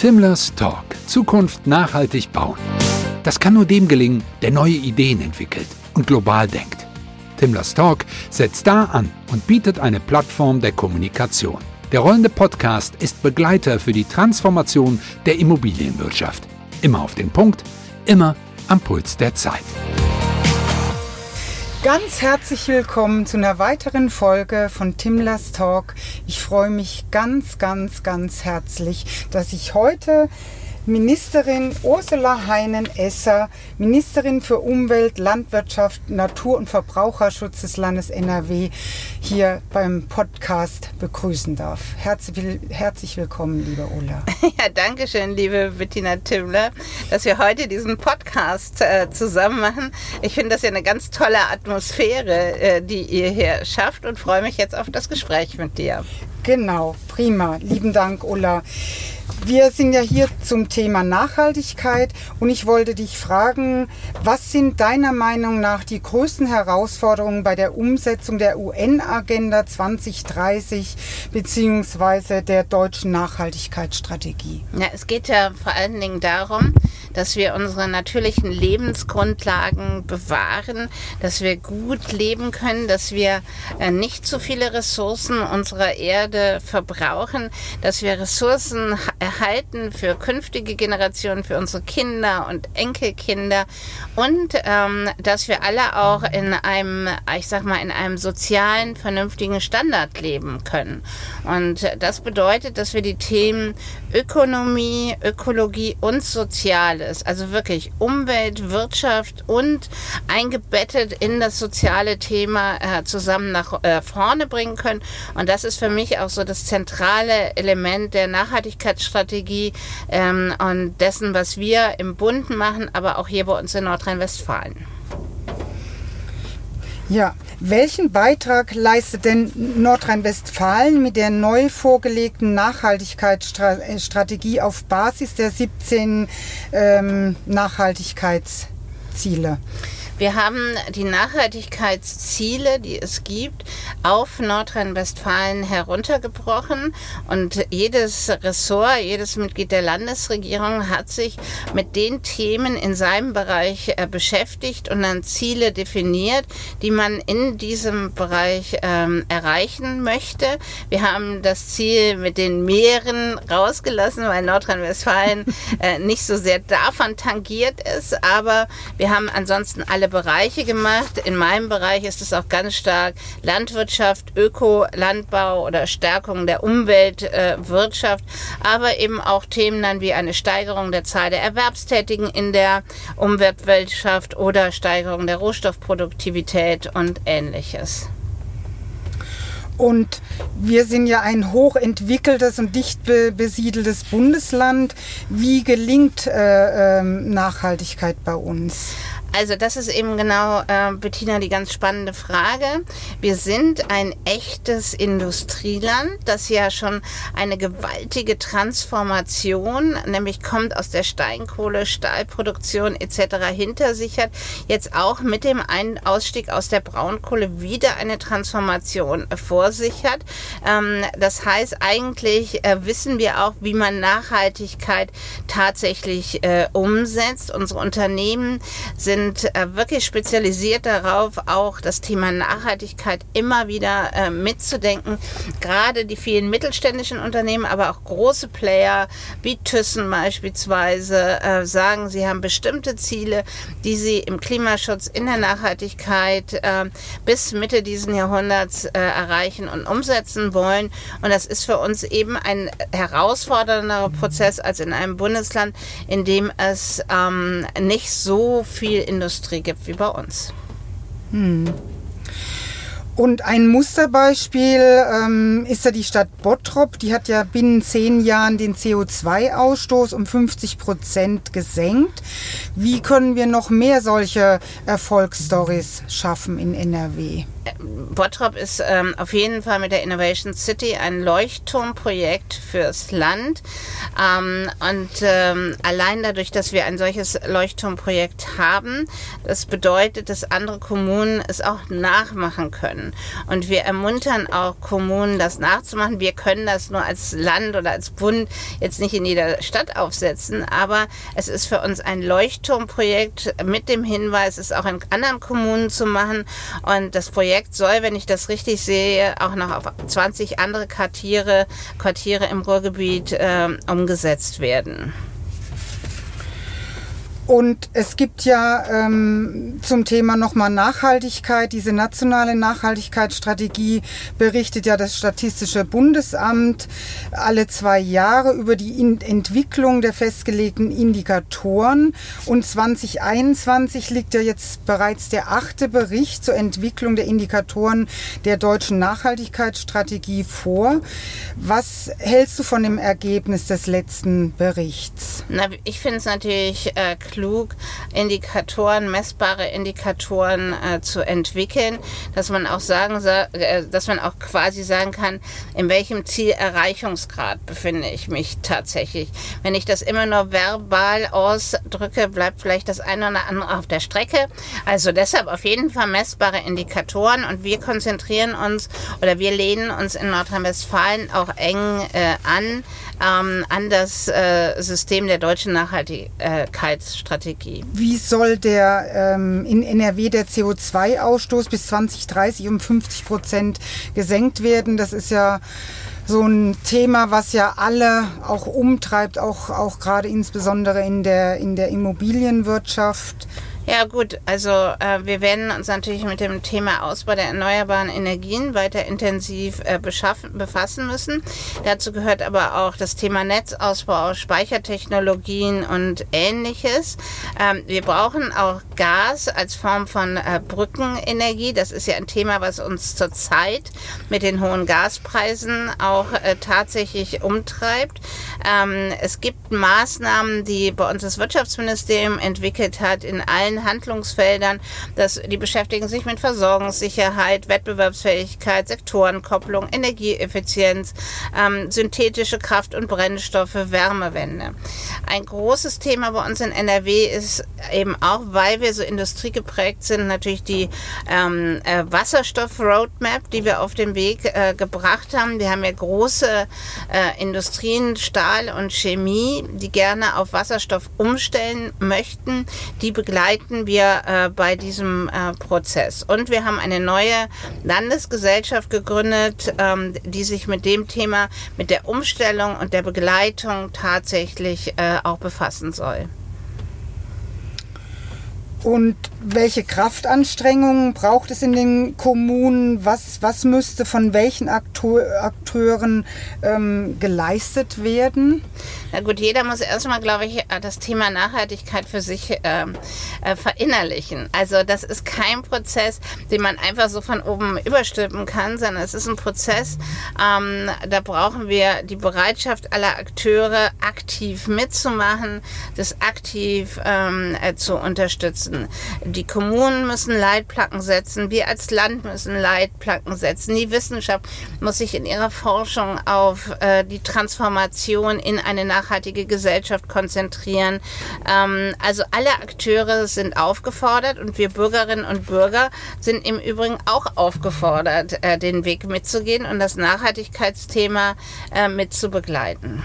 Timlers Talk. Zukunft nachhaltig bauen. Das kann nur dem gelingen, der neue Ideen entwickelt und global denkt. Timlers Talk setzt da an und bietet eine Plattform der Kommunikation. Der rollende Podcast ist Begleiter für die Transformation der Immobilienwirtschaft. Immer auf den Punkt, immer am Puls der Zeit. Ganz herzlich willkommen zu einer weiteren Folge von Timlers Talk. Ich freue mich ganz, ganz, ganz herzlich, dass ich heute Ministerin Ursula Heinen-Esser, Ministerin für Umwelt, Landwirtschaft, Natur- und Verbraucherschutz des Landes NRW, hier beim Podcast begrüßen darf. Herzlich, willkommen, liebe Ulla. Ja, danke schön, liebe Bettina Timmler, dass wir heute diesen Podcast äh, zusammen machen. Ich finde das ja eine ganz tolle Atmosphäre, äh, die ihr hier schafft und freue mich jetzt auf das Gespräch mit dir. Genau, prima. Lieben Dank, Ulla. Wir sind ja hier zum Thema Nachhaltigkeit und ich wollte dich fragen, was sind deiner Meinung nach die größten Herausforderungen bei der Umsetzung der UN-Agenda 2030 bzw. der deutschen Nachhaltigkeitsstrategie? Ja, es geht ja vor allen Dingen darum, dass wir unsere natürlichen Lebensgrundlagen bewahren, dass wir gut leben können, dass wir äh, nicht zu viele Ressourcen unserer Erde verbrauchen, dass wir Ressourcen erhalten für künftige Generationen, für unsere Kinder und Enkelkinder und ähm, dass wir alle auch in einem, ich sag mal, in einem sozialen, vernünftigen Standard leben können. Und das bedeutet, dass wir die Themen Ökonomie, Ökologie und Soziales, also wirklich Umwelt, Wirtschaft und eingebettet in das soziale Thema äh, zusammen nach äh, vorne bringen können. Und das ist für mich auch so das zentrale Element der Nachhaltigkeitsstrategie ähm, und dessen, was wir im Bund machen, aber auch hier bei uns in Nordrhein-Westfalen. Ja, welchen Beitrag leistet denn Nordrhein-Westfalen mit der neu vorgelegten Nachhaltigkeitsstrategie auf Basis der 17 ähm, Nachhaltigkeitsziele? Wir haben die Nachhaltigkeitsziele, die es gibt, auf Nordrhein-Westfalen heruntergebrochen und jedes Ressort, jedes Mitglied der Landesregierung hat sich mit den Themen in seinem Bereich äh, beschäftigt und dann Ziele definiert, die man in diesem Bereich ähm, erreichen möchte. Wir haben das Ziel mit den Meeren rausgelassen, weil Nordrhein-Westfalen äh, nicht so sehr davon tangiert ist, aber wir haben ansonsten alle Bereiche gemacht. In meinem Bereich ist es auch ganz stark Landwirtschaft, Ökolandbau oder Stärkung der Umweltwirtschaft, äh, aber eben auch Themen dann wie eine Steigerung der Zahl der Erwerbstätigen in der Umweltwirtschaft oder Steigerung der Rohstoffproduktivität und ähnliches. Und wir sind ja ein hochentwickeltes und dicht besiedeltes Bundesland. Wie gelingt äh, äh, Nachhaltigkeit bei uns? Also das ist eben genau, äh, Bettina, die ganz spannende Frage. Wir sind ein echtes Industrieland, das ja schon eine gewaltige Transformation, nämlich kommt aus der Steinkohle, Stahlproduktion etc. hinter sich hat, jetzt auch mit dem Ein Ausstieg aus der Braunkohle wieder eine Transformation vor sich hat. Ähm, das heißt, eigentlich äh, wissen wir auch, wie man Nachhaltigkeit tatsächlich äh, umsetzt. Unsere Unternehmen sind sind äh, wirklich spezialisiert darauf, auch das Thema Nachhaltigkeit immer wieder äh, mitzudenken. Gerade die vielen mittelständischen Unternehmen, aber auch große Player wie Thyssen beispielsweise äh, sagen, sie haben bestimmte Ziele, die sie im Klimaschutz, in der Nachhaltigkeit äh, bis Mitte dieses Jahrhunderts äh, erreichen und umsetzen wollen. Und das ist für uns eben ein herausfordernder Prozess als in einem Bundesland, in dem es ähm, nicht so viel Industrie gibt wie bei uns. Hm. Und ein Musterbeispiel ähm, ist ja die Stadt Bottrop. Die hat ja binnen zehn Jahren den CO2-Ausstoß um 50 Prozent gesenkt. Wie können wir noch mehr solche Erfolgsstories schaffen in NRW? Bottrop ist ähm, auf jeden Fall mit der Innovation City ein Leuchtturmprojekt fürs Land. Ähm, und ähm, allein dadurch, dass wir ein solches Leuchtturmprojekt haben, das bedeutet, dass andere Kommunen es auch nachmachen können. Und wir ermuntern auch Kommunen, das nachzumachen. Wir können das nur als Land oder als Bund jetzt nicht in jeder Stadt aufsetzen, aber es ist für uns ein Leuchtturmprojekt mit dem Hinweis, es auch in anderen Kommunen zu machen. Und das Projekt soll, wenn ich das richtig sehe, auch noch auf 20 andere Quartiere, Quartiere im Ruhrgebiet äh, umgesetzt werden. Und es gibt ja ähm, zum Thema nochmal Nachhaltigkeit, diese nationale Nachhaltigkeitsstrategie berichtet ja das Statistische Bundesamt alle zwei Jahre über die In Entwicklung der festgelegten Indikatoren. Und 2021 liegt ja jetzt bereits der achte Bericht zur Entwicklung der Indikatoren der deutschen Nachhaltigkeitsstrategie vor. Was hältst du von dem Ergebnis des letzten Berichts? Na, ich finde es natürlich äh, klug, Indikatoren, messbare Indikatoren äh, zu entwickeln, dass man auch sagen, äh, dass man auch quasi sagen kann, in welchem Zielerreichungsgrad befinde ich mich tatsächlich. Wenn ich das immer nur verbal ausdrücke, bleibt vielleicht das eine oder andere auf der Strecke. Also deshalb auf jeden Fall messbare Indikatoren und wir konzentrieren uns oder wir lehnen uns in Nordrhein-Westfalen auch eng äh, an ähm, an das äh, System der deutschen Nachhaltigkeitsstrategie. Strategie. Wie soll der ähm, in NRW der CO2-Ausstoß bis 2030 um 50 Prozent gesenkt werden? Das ist ja so ein Thema, was ja alle auch umtreibt, auch, auch gerade insbesondere in der, in der Immobilienwirtschaft. Ja gut, also äh, wir werden uns natürlich mit dem Thema Ausbau der erneuerbaren Energien weiter intensiv äh, befassen müssen. Dazu gehört aber auch das Thema Netzausbau, Speichertechnologien und ähnliches. Ähm, wir brauchen auch Gas als Form von äh, Brückenenergie. Das ist ja ein Thema, was uns zurzeit mit den hohen Gaspreisen auch äh, tatsächlich umtreibt. Ähm, es gibt Maßnahmen, die bei uns das Wirtschaftsministerium entwickelt hat in allen Handlungsfeldern. Das, die beschäftigen sich mit Versorgungssicherheit, Wettbewerbsfähigkeit, Sektorenkopplung, Energieeffizienz, ähm, synthetische Kraft- und Brennstoffe, Wärmewende. Ein großes Thema bei uns in NRW ist eben auch, weil wir so industriegeprägt sind, natürlich die ähm, äh, Wasserstoff-Roadmap, die wir auf den Weg äh, gebracht haben. Wir haben ja große äh, Industrien, Stahl und Chemie, die gerne auf Wasserstoff umstellen möchten. Die begleiten begleiten wir äh, bei diesem äh, Prozess. Und wir haben eine neue Landesgesellschaft gegründet, ähm, die sich mit dem Thema, mit der Umstellung und der Begleitung tatsächlich äh, auch befassen soll. Und welche Kraftanstrengungen braucht es in den Kommunen? Was, was müsste von welchen Akteuren ähm, geleistet werden? Na gut, jeder muss erstmal, glaube ich, das Thema Nachhaltigkeit für sich ähm, äh, verinnerlichen. Also das ist kein Prozess, den man einfach so von oben überstülpen kann, sondern es ist ein Prozess, ähm, da brauchen wir die Bereitschaft aller Akteure, aktiv mitzumachen, das aktiv ähm, äh, zu unterstützen. Die Kommunen müssen Leitplatten setzen, wir als Land müssen Leitplatten setzen, die Wissenschaft muss sich in ihrer Forschung auf äh, die Transformation in eine nachhaltige Gesellschaft konzentrieren. Ähm, also alle Akteure sind aufgefordert und wir Bürgerinnen und Bürger sind im Übrigen auch aufgefordert, äh, den Weg mitzugehen und das Nachhaltigkeitsthema äh, mitzubegleiten.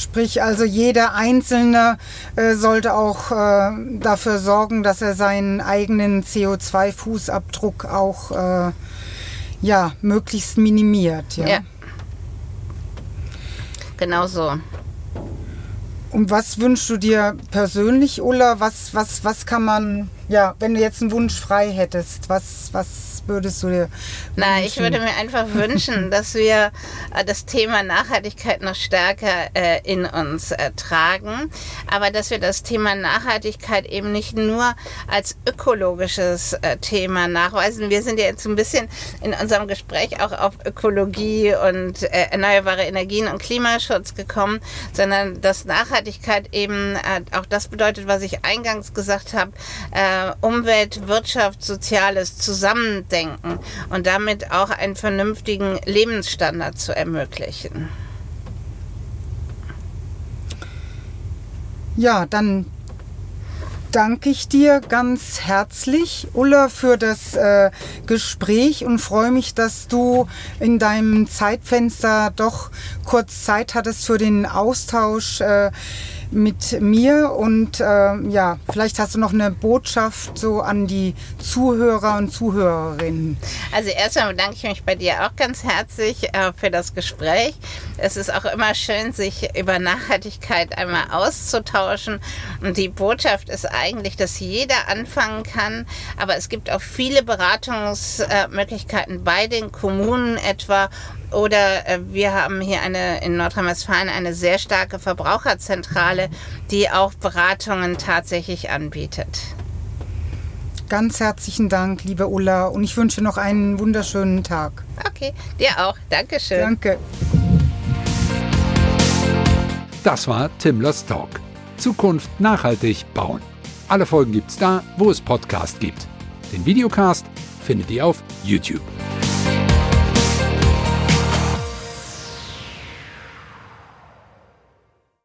Sprich, also jeder Einzelne äh, sollte auch äh, dafür sorgen, dass er seinen eigenen CO2-Fußabdruck auch äh, ja, möglichst minimiert. Ja. ja. Genau so. Und was wünschst du dir persönlich, Ulla? Was, was, was kann man, ja, wenn du jetzt einen Wunsch frei hättest, was, was würdest du dir wünschen? Na, ich würde mir einfach wünschen, dass wir äh, das Thema Nachhaltigkeit noch stärker äh, in uns äh, tragen, aber dass wir das Thema Nachhaltigkeit eben nicht nur als ökologisches äh, Thema nachweisen. Wir sind ja jetzt ein bisschen in unserem Gespräch auch auf Ökologie und äh, erneuerbare Energien und Klimaschutz gekommen, sondern dass Nachhaltigkeit eben äh, auch das bedeutet, was ich eingangs gesagt habe, Umwelt, Wirtschaft, Soziales zusammendenken und damit auch einen vernünftigen Lebensstandard zu ermöglichen. Ja, dann danke ich dir ganz herzlich, Ulla, für das äh, Gespräch und freue mich, dass du in deinem Zeitfenster doch kurz Zeit hattest für den Austausch. Äh, mit mir und äh, ja, vielleicht hast du noch eine Botschaft so an die Zuhörer und Zuhörerinnen. Also erstmal bedanke ich mich bei dir auch ganz herzlich äh, für das Gespräch. Es ist auch immer schön, sich über Nachhaltigkeit einmal auszutauschen und die Botschaft ist eigentlich, dass jeder anfangen kann, aber es gibt auch viele Beratungsmöglichkeiten bei den Kommunen etwa oder äh, wir haben hier eine in Nordrhein-Westfalen eine sehr starke Verbraucherzentrale, die auch Beratungen tatsächlich anbietet. Ganz herzlichen Dank, liebe Ulla, und ich wünsche noch einen wunderschönen Tag. Okay, dir auch. Dankeschön. Danke. Das war Timlers Talk. Zukunft nachhaltig bauen. Alle Folgen gibt's da, wo es Podcast gibt. Den Videocast findet ihr auf YouTube.